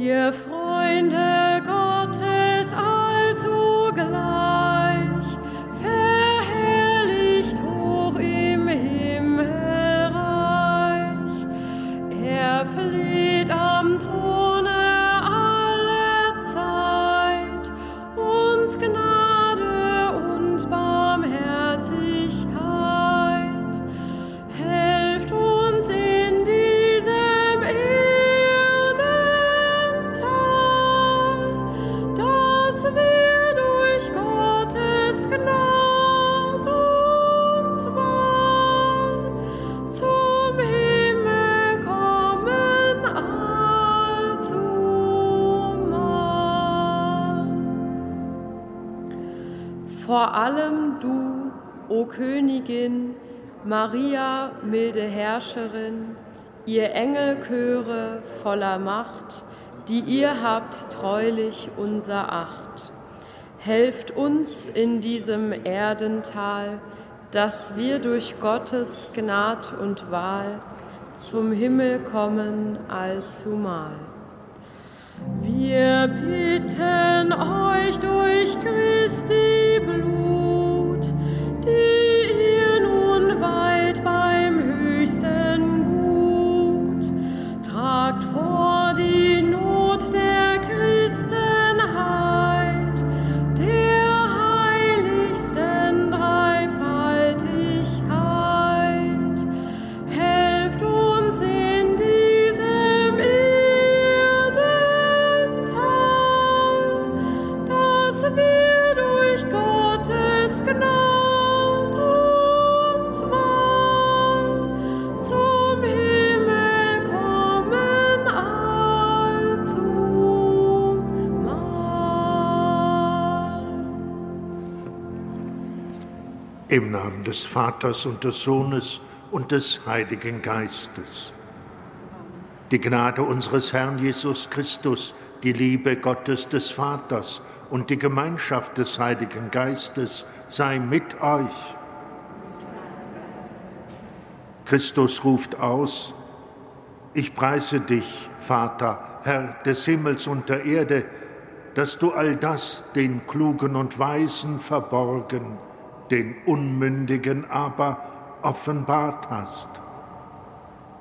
Yeah, Maria, milde Herrscherin, ihr Engelchöre voller Macht, die ihr habt treulich unser Acht. Helft uns in diesem Erdental, dass wir durch Gottes Gnad und Wahl zum Himmel kommen allzumal. Wir bitten euch durch Christi Blut, die weilt beim höchsten des Vaters und des Sohnes und des Heiligen Geistes. Die Gnade unseres Herrn Jesus Christus, die Liebe Gottes des Vaters und die Gemeinschaft des Heiligen Geistes sei mit euch. Christus ruft aus, ich preise dich, Vater, Herr des Himmels und der Erde, dass du all das den Klugen und Weisen verborgen, den Unmündigen aber offenbart hast.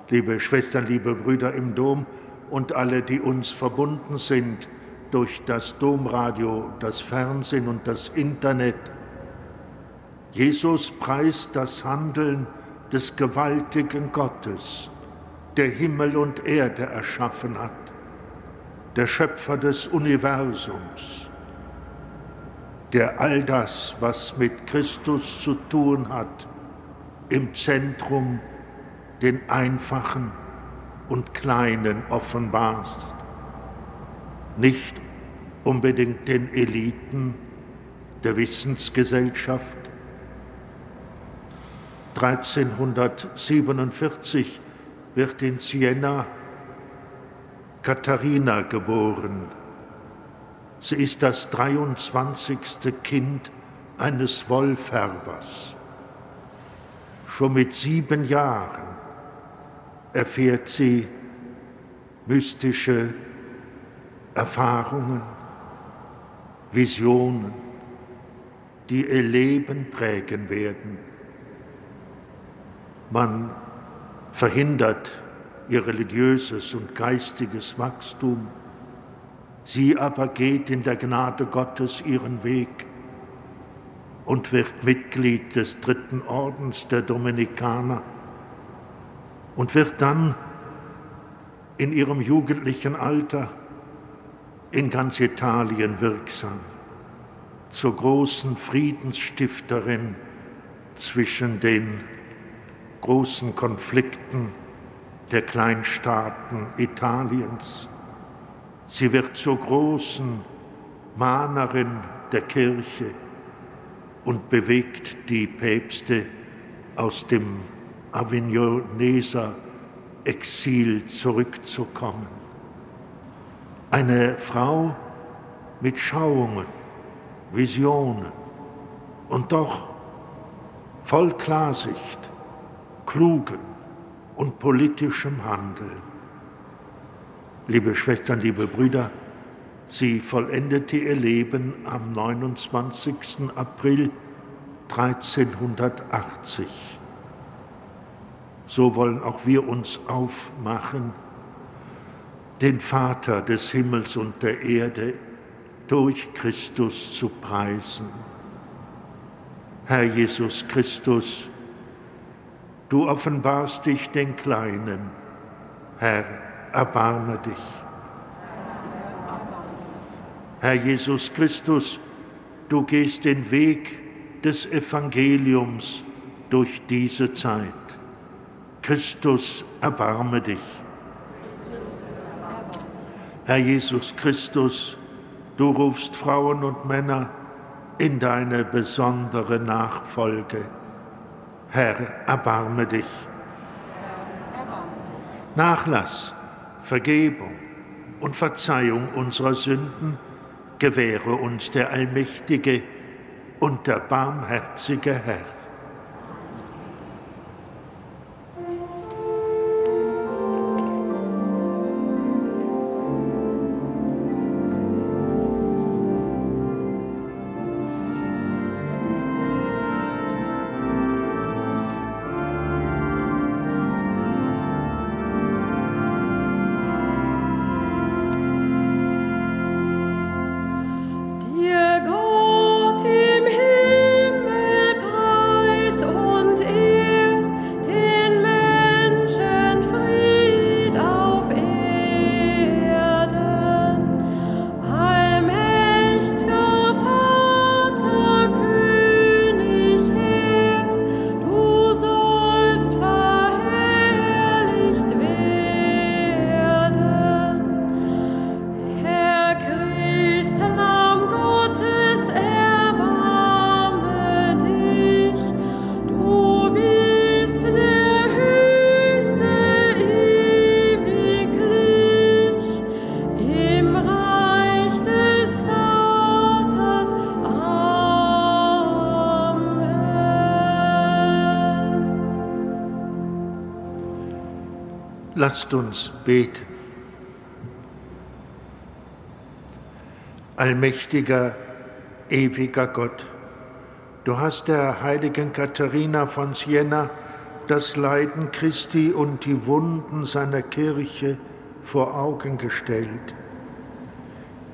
Liebe Schwestern, liebe Brüder im Dom und alle, die uns verbunden sind durch das Domradio, das Fernsehen und das Internet, Jesus preist das Handeln des gewaltigen Gottes, der Himmel und Erde erschaffen hat, der Schöpfer des Universums, der all das, was mit Christus zu tun hat, im Zentrum den Einfachen und Kleinen offenbart. Nicht unbedingt den Eliten der Wissensgesellschaft. 1347 wird in Siena Katharina geboren. Sie ist das 23. Kind eines Wollfärbers. Schon mit sieben Jahren erfährt sie mystische Erfahrungen, Visionen, die ihr Leben prägen werden. Man verhindert ihr religiöses und geistiges Wachstum. Sie aber geht in der Gnade Gottes ihren Weg und wird Mitglied des dritten Ordens der Dominikaner und wird dann in ihrem jugendlichen Alter in ganz Italien wirksam, zur großen Friedensstifterin zwischen den großen Konflikten der Kleinstaaten Italiens. Sie wird zur großen Mahnerin der Kirche und bewegt die Päpste aus dem Avignoneser Exil zurückzukommen. Eine Frau mit Schauungen, Visionen und doch voll Klarsicht, klugen und politischem Handeln. Liebe Schwestern, liebe Brüder, Sie vollendete ihr Leben am 29. April 1380. So wollen auch wir uns aufmachen, den Vater des Himmels und der Erde durch Christus zu preisen. Herr Jesus Christus, du offenbarst dich den Kleinen. Herr, erbarme dich. Herr Jesus Christus, du gehst den Weg des Evangeliums durch diese Zeit. Christus, erbarme dich. Herr Jesus Christus, du rufst Frauen und Männer in deine besondere Nachfolge. Herr, erbarme dich. Nachlass, Vergebung und Verzeihung unserer Sünden gewähre uns der allmächtige und der barmherzige Herr. Lasst uns beten. Allmächtiger, ewiger Gott, du hast der heiligen Katharina von Siena das Leiden Christi und die Wunden seiner Kirche vor Augen gestellt.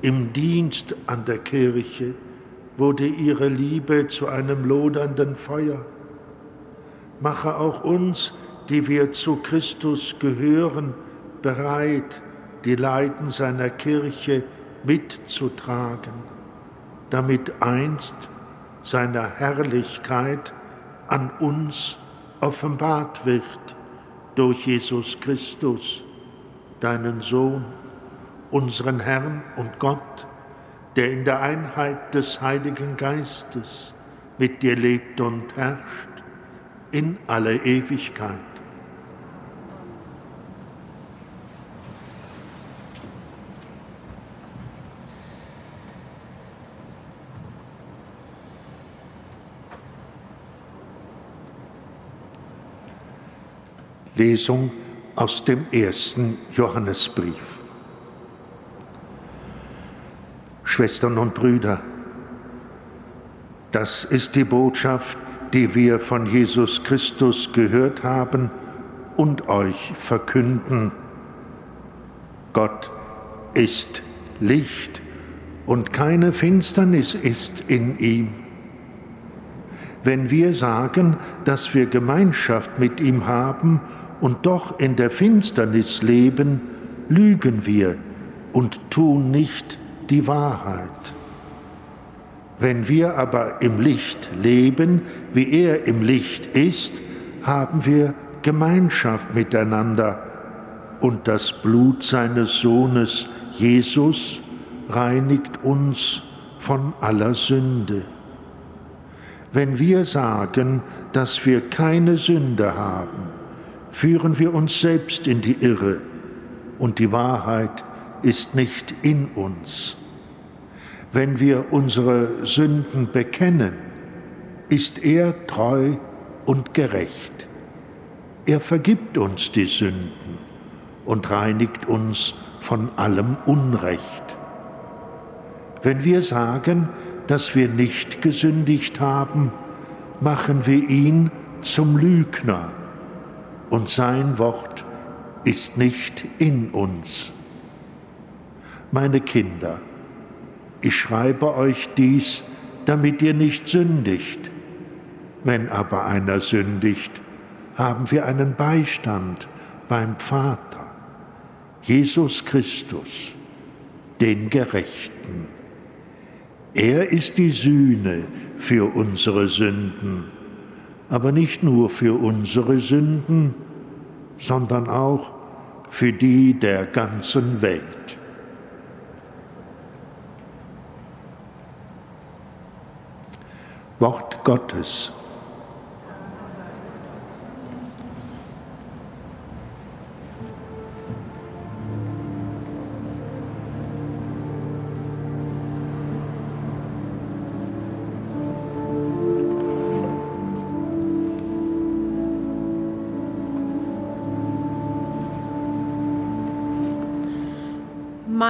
Im Dienst an der Kirche wurde ihre Liebe zu einem lodernden Feuer. Mache auch uns die wir zu Christus gehören, bereit, die Leiden seiner Kirche mitzutragen, damit einst seiner Herrlichkeit an uns offenbart wird durch Jesus Christus, deinen Sohn, unseren Herrn und Gott, der in der Einheit des Heiligen Geistes mit dir lebt und herrscht in alle Ewigkeit. Lesung aus dem ersten Johannesbrief. Schwestern und Brüder, das ist die Botschaft, die wir von Jesus Christus gehört haben und euch verkünden. Gott ist Licht und keine Finsternis ist in ihm. Wenn wir sagen, dass wir Gemeinschaft mit ihm haben und doch in der Finsternis leben, lügen wir und tun nicht die Wahrheit. Wenn wir aber im Licht leben, wie er im Licht ist, haben wir Gemeinschaft miteinander und das Blut seines Sohnes Jesus reinigt uns von aller Sünde. Wenn wir sagen, dass wir keine Sünde haben, führen wir uns selbst in die Irre und die Wahrheit ist nicht in uns. Wenn wir unsere Sünden bekennen, ist er treu und gerecht. Er vergibt uns die Sünden und reinigt uns von allem Unrecht. Wenn wir sagen, dass wir nicht gesündigt haben, machen wir ihn zum Lügner und sein Wort ist nicht in uns. Meine Kinder, ich schreibe euch dies, damit ihr nicht sündigt. Wenn aber einer sündigt, haben wir einen Beistand beim Vater, Jesus Christus, den Gerechten. Er ist die Sühne für unsere Sünden, aber nicht nur für unsere Sünden, sondern auch für die der ganzen Welt. Wort Gottes.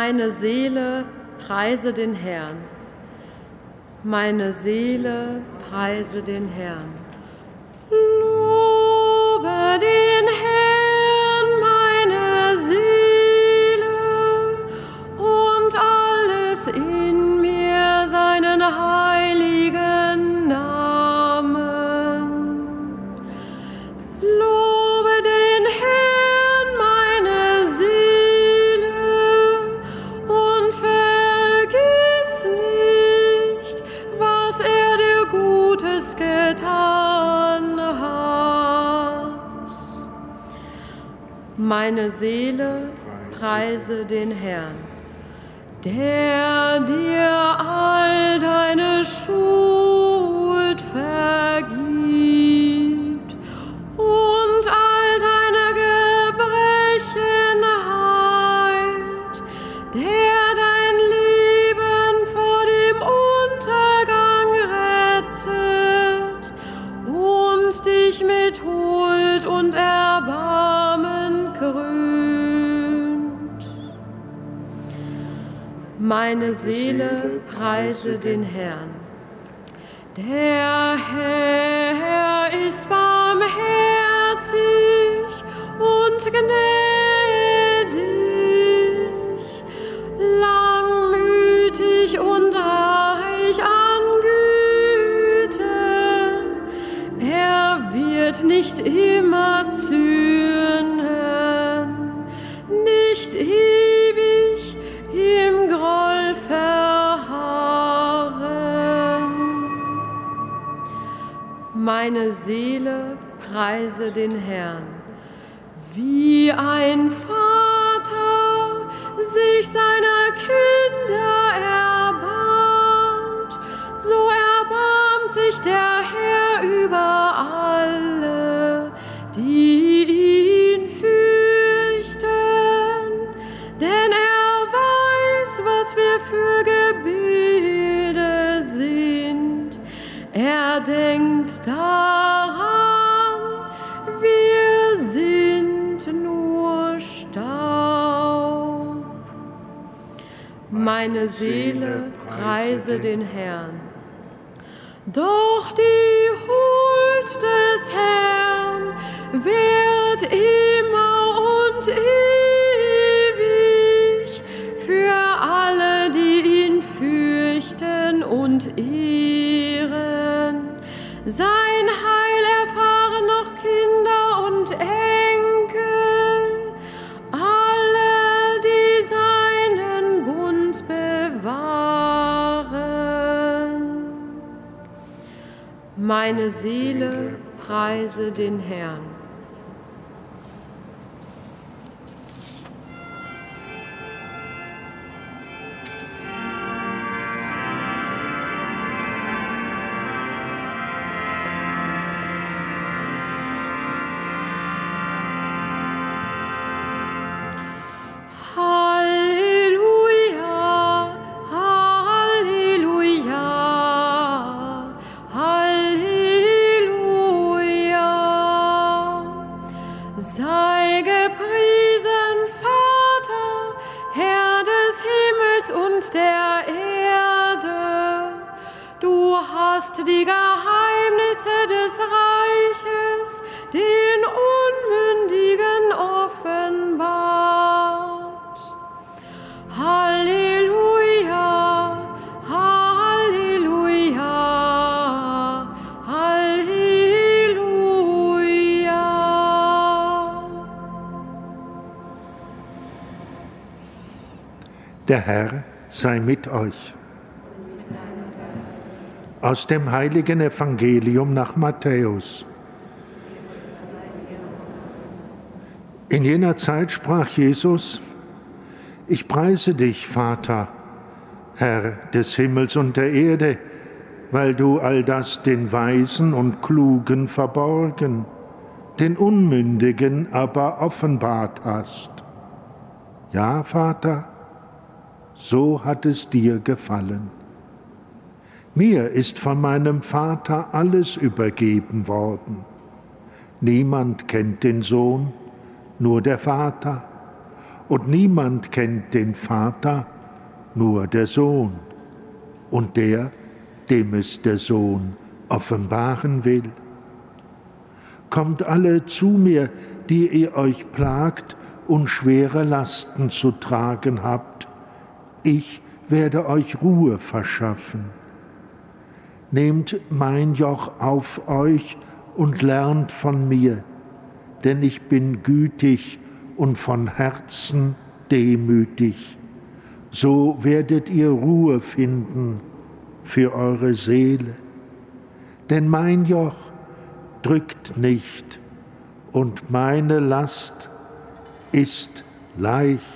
Meine Seele preise den Herrn. Meine Seele preise den Herrn. Preise den Herrn, der Seele preise den Herrn, wie ein Vater sich seiner Kinder erbarmt, so erbarmt sich der Herr über alle, die ihn fürchten, denn er weiß, was wir für Gebilde sind. Er denkt daran, Meine Seele preise den Herrn. Doch die Huld des Herrn wird immer und ewig für alle, die ihn fürchten und ehren. Sein Meine Seele preise den Herrn. Der Herr sei mit euch. Aus dem heiligen Evangelium nach Matthäus. In jener Zeit sprach Jesus, ich preise dich, Vater, Herr des Himmels und der Erde, weil du all das den Weisen und Klugen verborgen, den Unmündigen aber offenbart hast. Ja, Vater, so hat es dir gefallen. Mir ist von meinem Vater alles übergeben worden. Niemand kennt den Sohn, nur der Vater, und niemand kennt den Vater, nur der Sohn, und der, dem es der Sohn offenbaren will. Kommt alle zu mir, die ihr euch plagt und schwere Lasten zu tragen habt, ich werde euch Ruhe verschaffen. Nehmt mein Joch auf euch und lernt von mir, denn ich bin gütig und von Herzen demütig. So werdet ihr Ruhe finden für eure Seele. Denn mein Joch drückt nicht und meine Last ist leicht.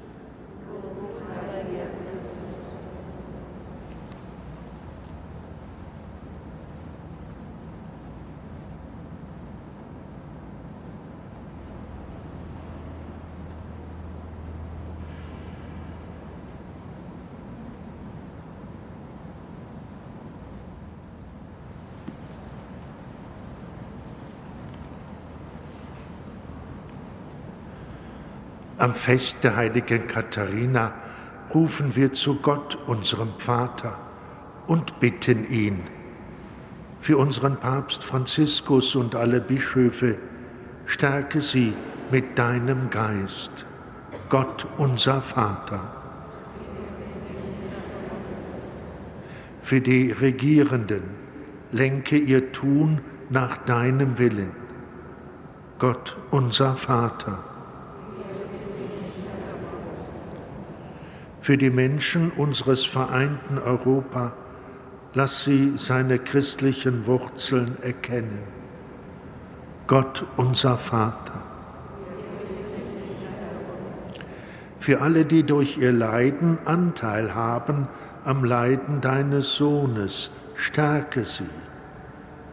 Am Fest der heiligen Katharina rufen wir zu Gott, unserem Vater, und bitten ihn, für unseren Papst Franziskus und alle Bischöfe, stärke sie mit deinem Geist, Gott unser Vater. Für die Regierenden lenke ihr Tun nach deinem Willen, Gott unser Vater. Für die Menschen unseres vereinten Europa, lass sie seine christlichen Wurzeln erkennen. Gott unser Vater. Für alle, die durch ihr Leiden Anteil haben am Leiden deines Sohnes, stärke sie.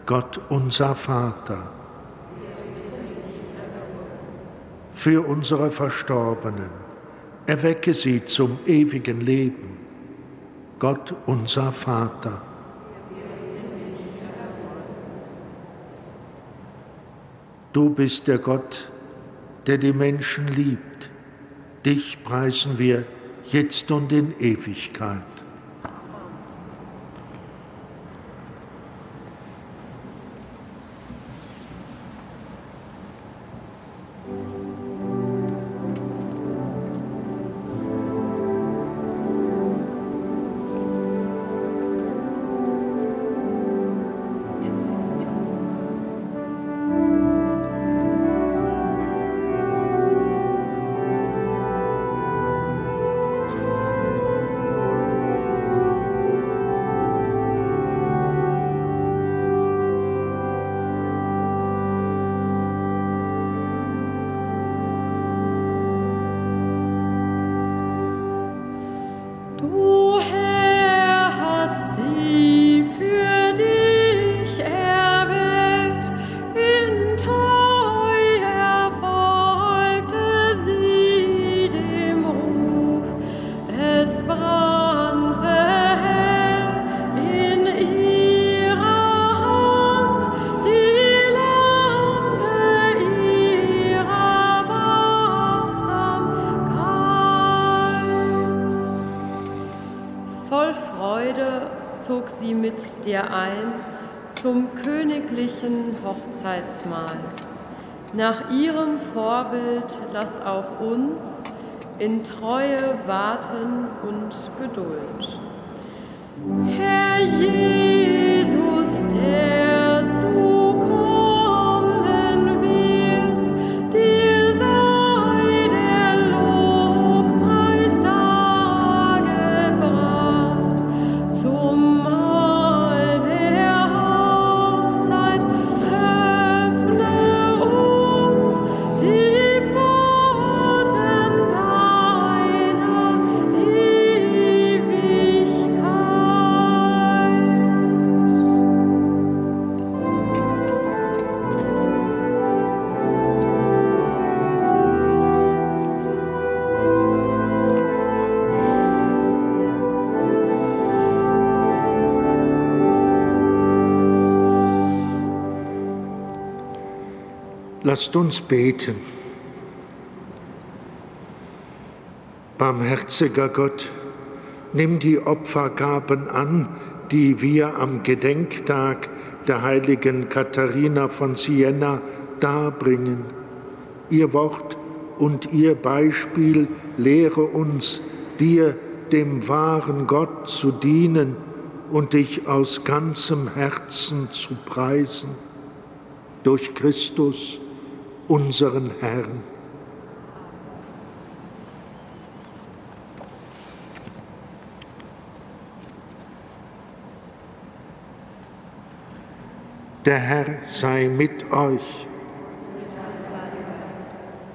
Gott unser Vater. Für unsere Verstorbenen erwecke sie zum ewigen Leben. Gott unser Vater. Du bist der Gott, der die Menschen liebt. Dich preisen wir jetzt und in Ewigkeit. Hochzeitsmahl. Nach ihrem Vorbild lass auch uns in Treue warten und Geduld. Herr Jesus, Lasst uns beten. Barmherziger Gott, nimm die Opfergaben an, die wir am Gedenktag der heiligen Katharina von Siena darbringen. Ihr Wort und ihr Beispiel lehre uns, dir, dem wahren Gott, zu dienen und dich aus ganzem Herzen zu preisen. Durch Christus, unseren Herrn. Der Herr sei mit euch.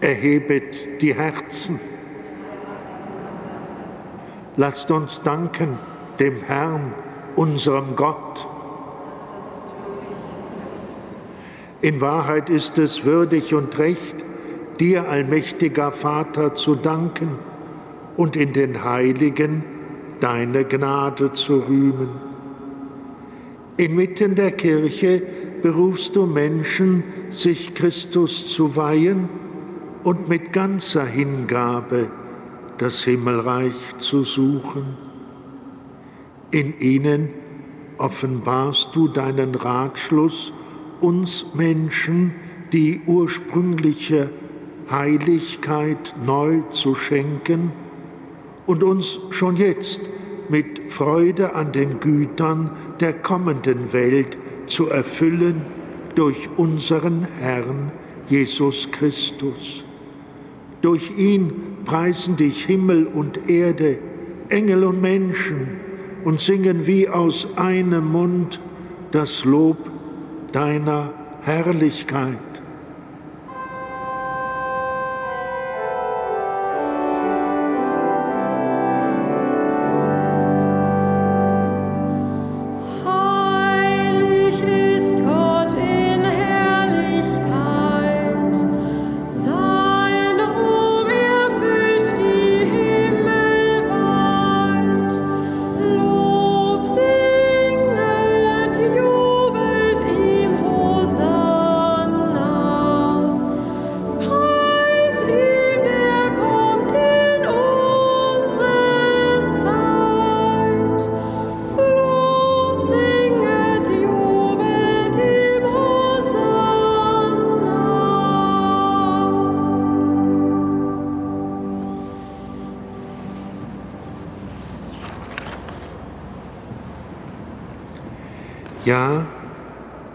Erhebet die Herzen. Lasst uns danken dem Herrn, unserem Gott. In Wahrheit ist es würdig und recht, dir, allmächtiger Vater, zu danken und in den Heiligen deine Gnade zu rühmen. Inmitten der Kirche berufst du Menschen, sich Christus zu weihen und mit ganzer Hingabe das Himmelreich zu suchen. In ihnen offenbarst du deinen Ratschluss, uns Menschen die ursprüngliche Heiligkeit neu zu schenken und uns schon jetzt mit Freude an den Gütern der kommenden Welt zu erfüllen durch unseren Herrn Jesus Christus. Durch ihn preisen dich Himmel und Erde, Engel und Menschen und singen wie aus einem Mund das Lob deiner Herrlichkeit.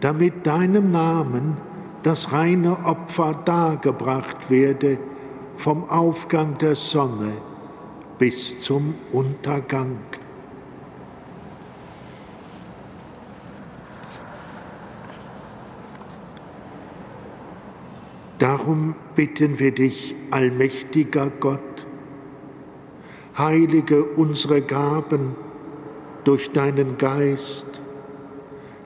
damit deinem Namen das reine Opfer dargebracht werde vom Aufgang der Sonne bis zum Untergang. Darum bitten wir dich, allmächtiger Gott, heilige unsere Gaben durch deinen Geist,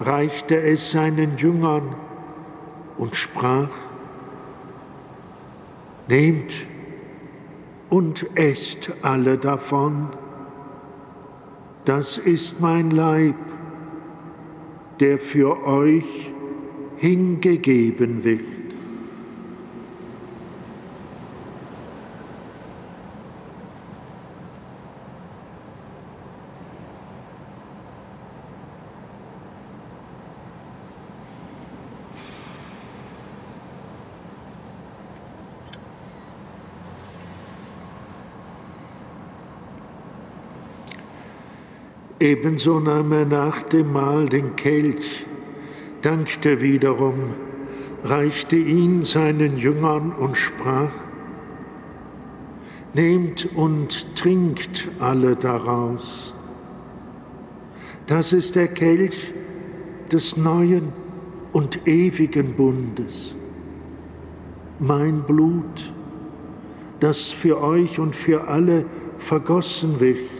reichte es seinen Jüngern und sprach, Nehmt und esst alle davon, das ist mein Leib, der für euch hingegeben wird. Ebenso nahm er nach dem Mahl den Kelch, dankte wiederum, reichte ihn seinen Jüngern und sprach, Nehmt und trinkt alle daraus. Das ist der Kelch des neuen und ewigen Bundes. Mein Blut, das für euch und für alle vergossen wird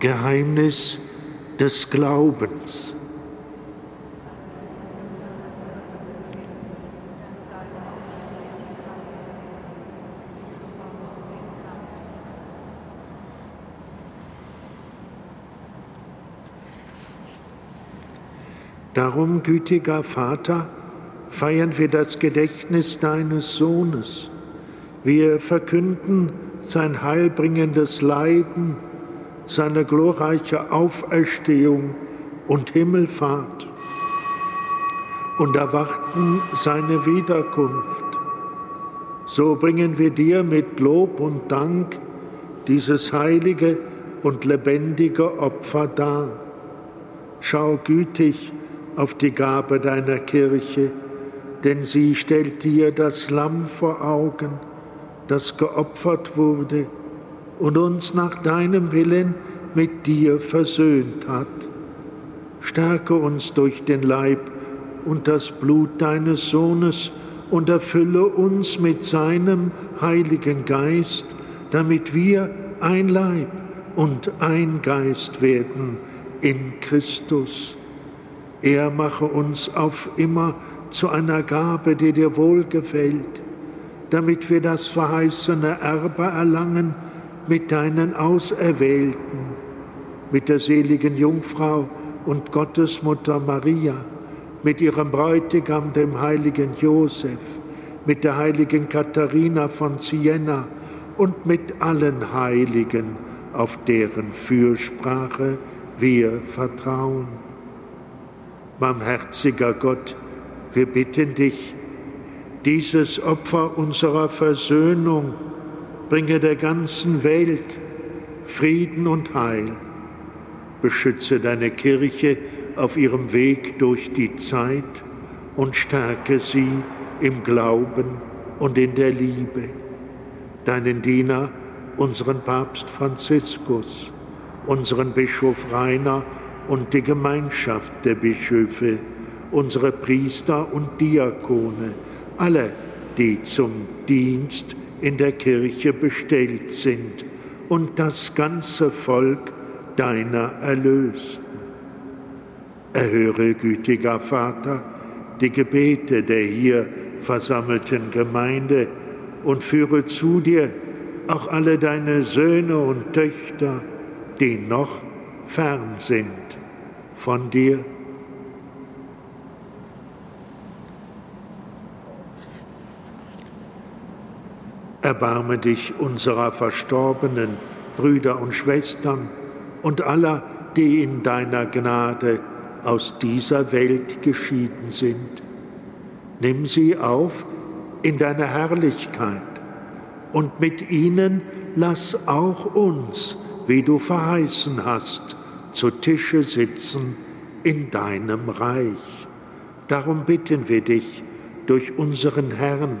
Geheimnis des Glaubens. Darum, gütiger Vater, feiern wir das Gedächtnis deines Sohnes. Wir verkünden sein heilbringendes Leiden seine glorreiche Auferstehung und Himmelfahrt und erwarten seine Wiederkunft. So bringen wir dir mit Lob und Dank dieses heilige und lebendige Opfer dar. Schau gütig auf die Gabe deiner Kirche, denn sie stellt dir das Lamm vor Augen, das geopfert wurde und uns nach deinem Willen mit dir versöhnt hat. Stärke uns durch den Leib und das Blut deines Sohnes und erfülle uns mit seinem heiligen Geist, damit wir ein Leib und ein Geist werden in Christus. Er mache uns auf immer zu einer Gabe, die dir wohlgefällt, damit wir das verheißene Erbe erlangen, mit deinen Auserwählten, mit der seligen Jungfrau und Gottesmutter Maria, mit ihrem Bräutigam, dem heiligen Josef, mit der heiligen Katharina von Siena und mit allen Heiligen, auf deren Fürsprache wir vertrauen. Barmherziger Gott, wir bitten dich, dieses Opfer unserer Versöhnung, bringe der ganzen Welt Frieden und Heil. Beschütze deine Kirche auf ihrem Weg durch die Zeit und stärke sie im Glauben und in der Liebe. Deinen Diener, unseren Papst Franziskus, unseren Bischof Rainer und die Gemeinschaft der Bischöfe, unsere Priester und Diakone, alle, die zum Dienst in der Kirche bestellt sind und das ganze Volk deiner Erlösten. Erhöre, gütiger Vater, die Gebete der hier versammelten Gemeinde und führe zu dir auch alle deine Söhne und Töchter, die noch fern sind von dir. Erbarme dich unserer verstorbenen Brüder und Schwestern und aller, die in deiner Gnade aus dieser Welt geschieden sind. Nimm sie auf in deine Herrlichkeit und mit ihnen lass auch uns, wie du verheißen hast, zu Tische sitzen in deinem Reich. Darum bitten wir dich durch unseren Herrn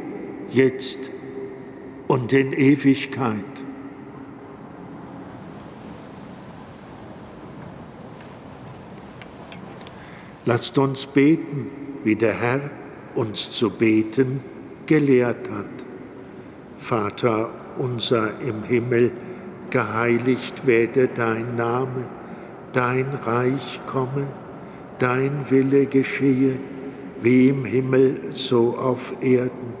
jetzt und in Ewigkeit. Lasst uns beten, wie der Herr uns zu beten gelehrt hat. Vater unser im Himmel, geheiligt werde dein Name, dein Reich komme, dein Wille geschehe, wie im Himmel so auf Erden.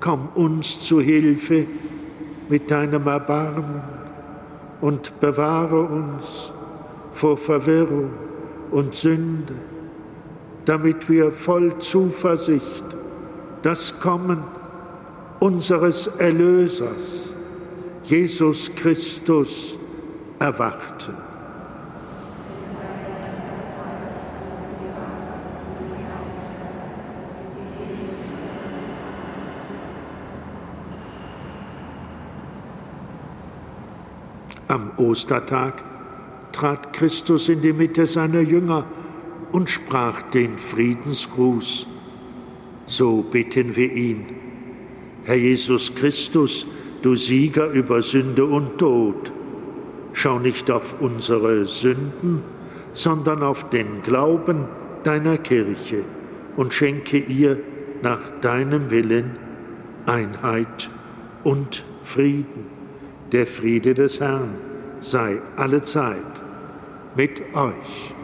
Komm uns zu Hilfe mit deinem Erbarmen und bewahre uns vor Verwirrung und Sünde, damit wir voll Zuversicht das Kommen unseres Erlösers, Jesus Christus, erwarten. Am Ostertag trat Christus in die Mitte seiner Jünger und sprach den Friedensgruß so bitten wir ihn. Herr Jesus Christus, du Sieger über Sünde und Tod, schau nicht auf unsere Sünden, sondern auf den Glauben deiner Kirche und schenke ihr nach deinem Willen Einheit und Frieden. Der Friede des Herrn sei allezeit mit euch.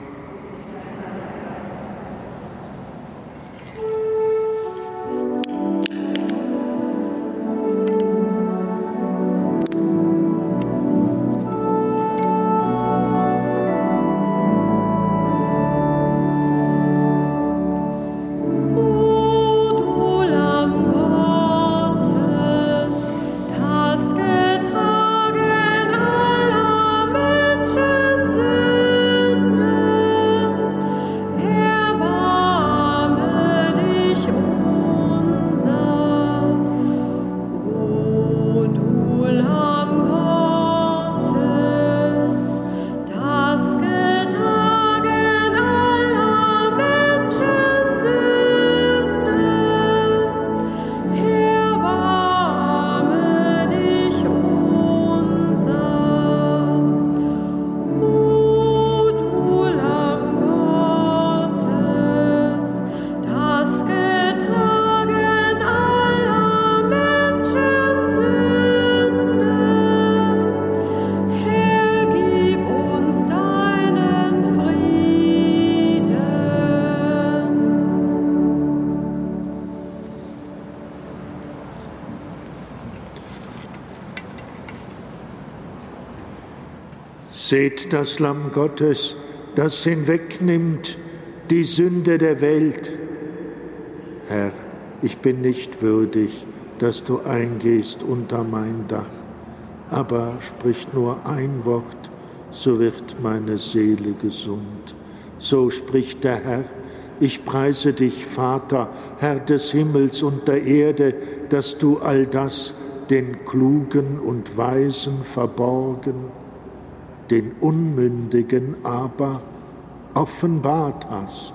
Seht das Lamm Gottes, das hinwegnimmt die Sünde der Welt. Herr, ich bin nicht würdig, dass du eingehst unter mein Dach, aber spricht nur ein Wort, so wird meine Seele gesund. So spricht der Herr, ich preise dich, Vater, Herr des Himmels und der Erde, dass du all das den Klugen und Weisen verborgen, den Unmündigen aber offenbart hast.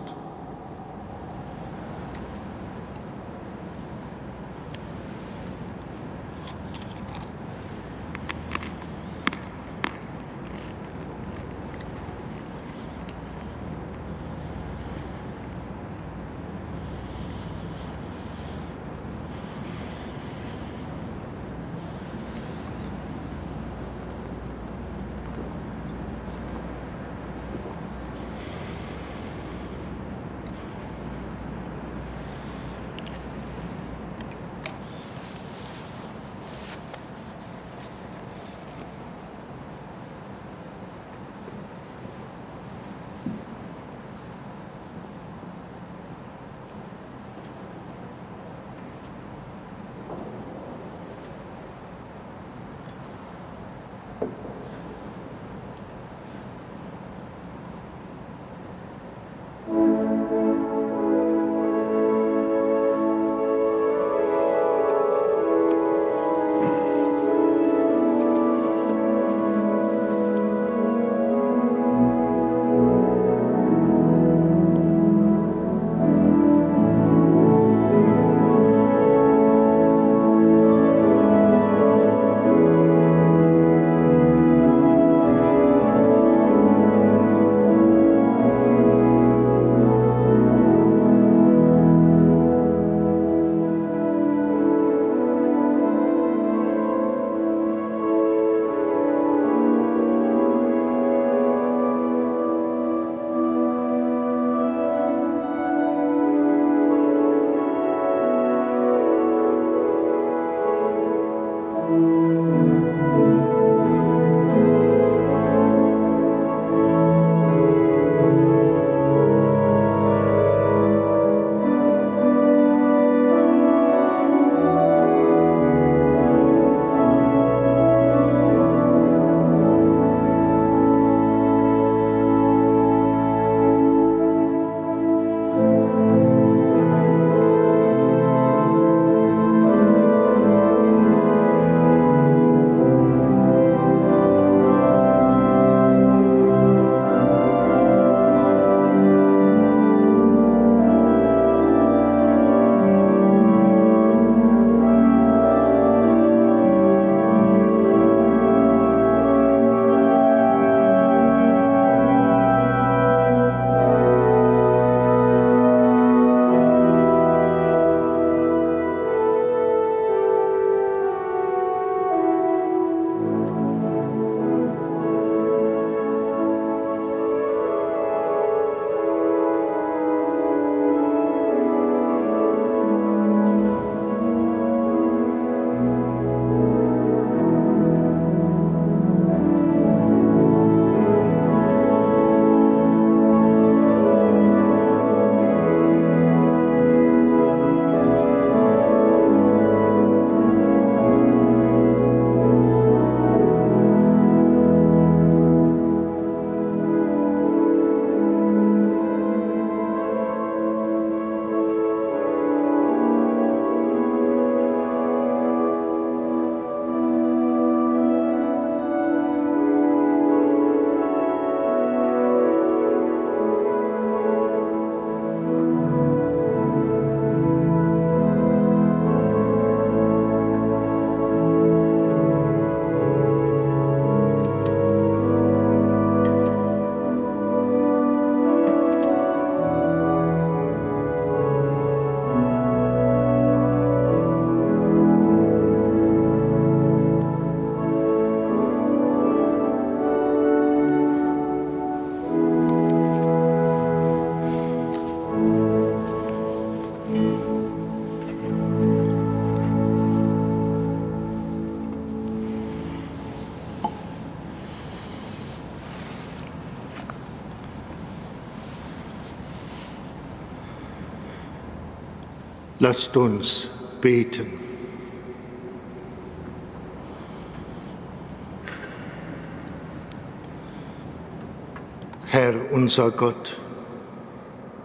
Lasst uns beten. Herr unser Gott,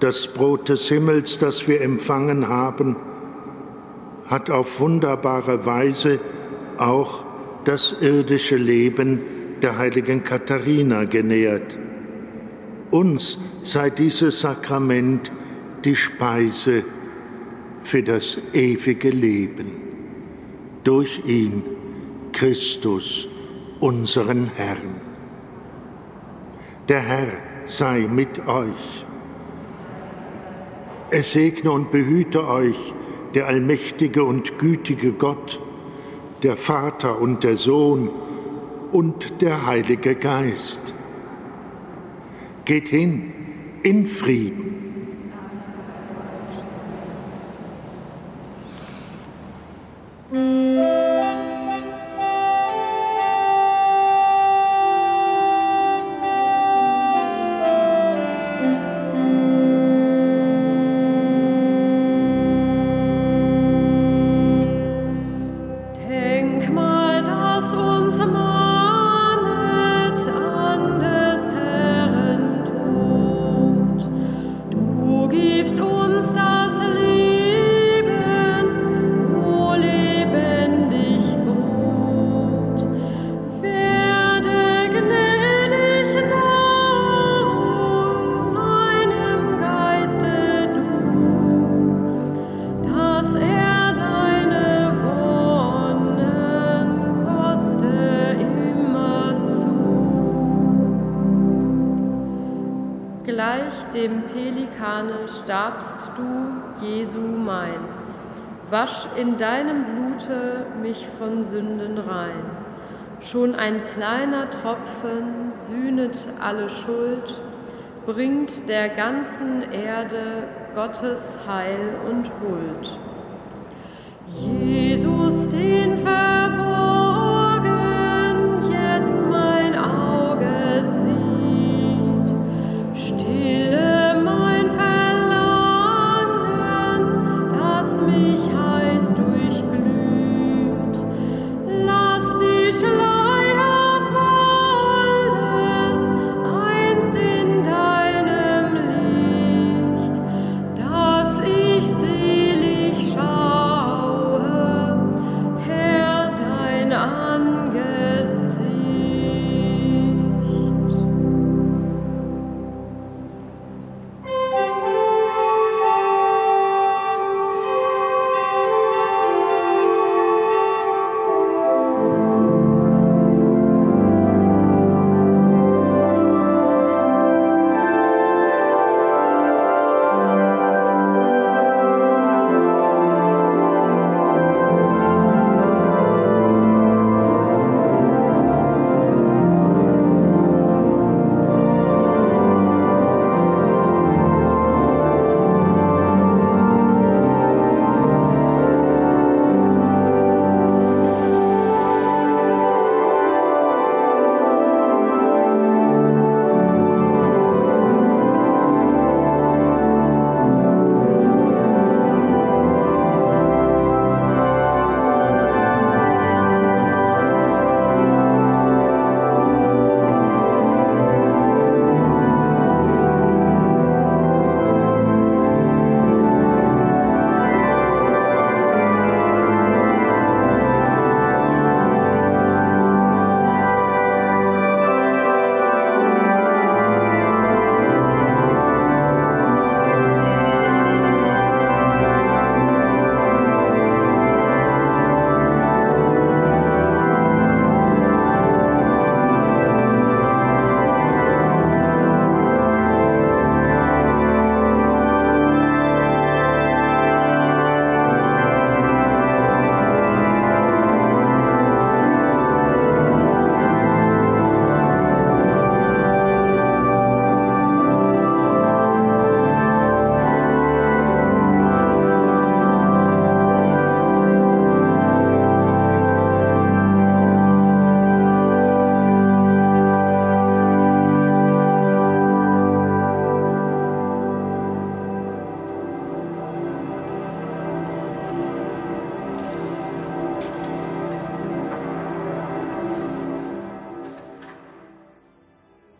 das Brot des Himmels, das wir empfangen haben, hat auf wunderbare Weise auch das irdische Leben der heiligen Katharina genährt. Uns sei dieses Sakrament die Speise für das ewige Leben. Durch ihn, Christus, unseren Herrn. Der Herr sei mit euch. Es segne und behüte euch der allmächtige und gütige Gott, der Vater und der Sohn und der Heilige Geist. Geht hin in Frieden. In deinem Blute mich von Sünden rein. Schon ein kleiner Tropfen sühnet alle Schuld, bringt der ganzen Erde Gottes Heil und Huld. Jesus, den verborgen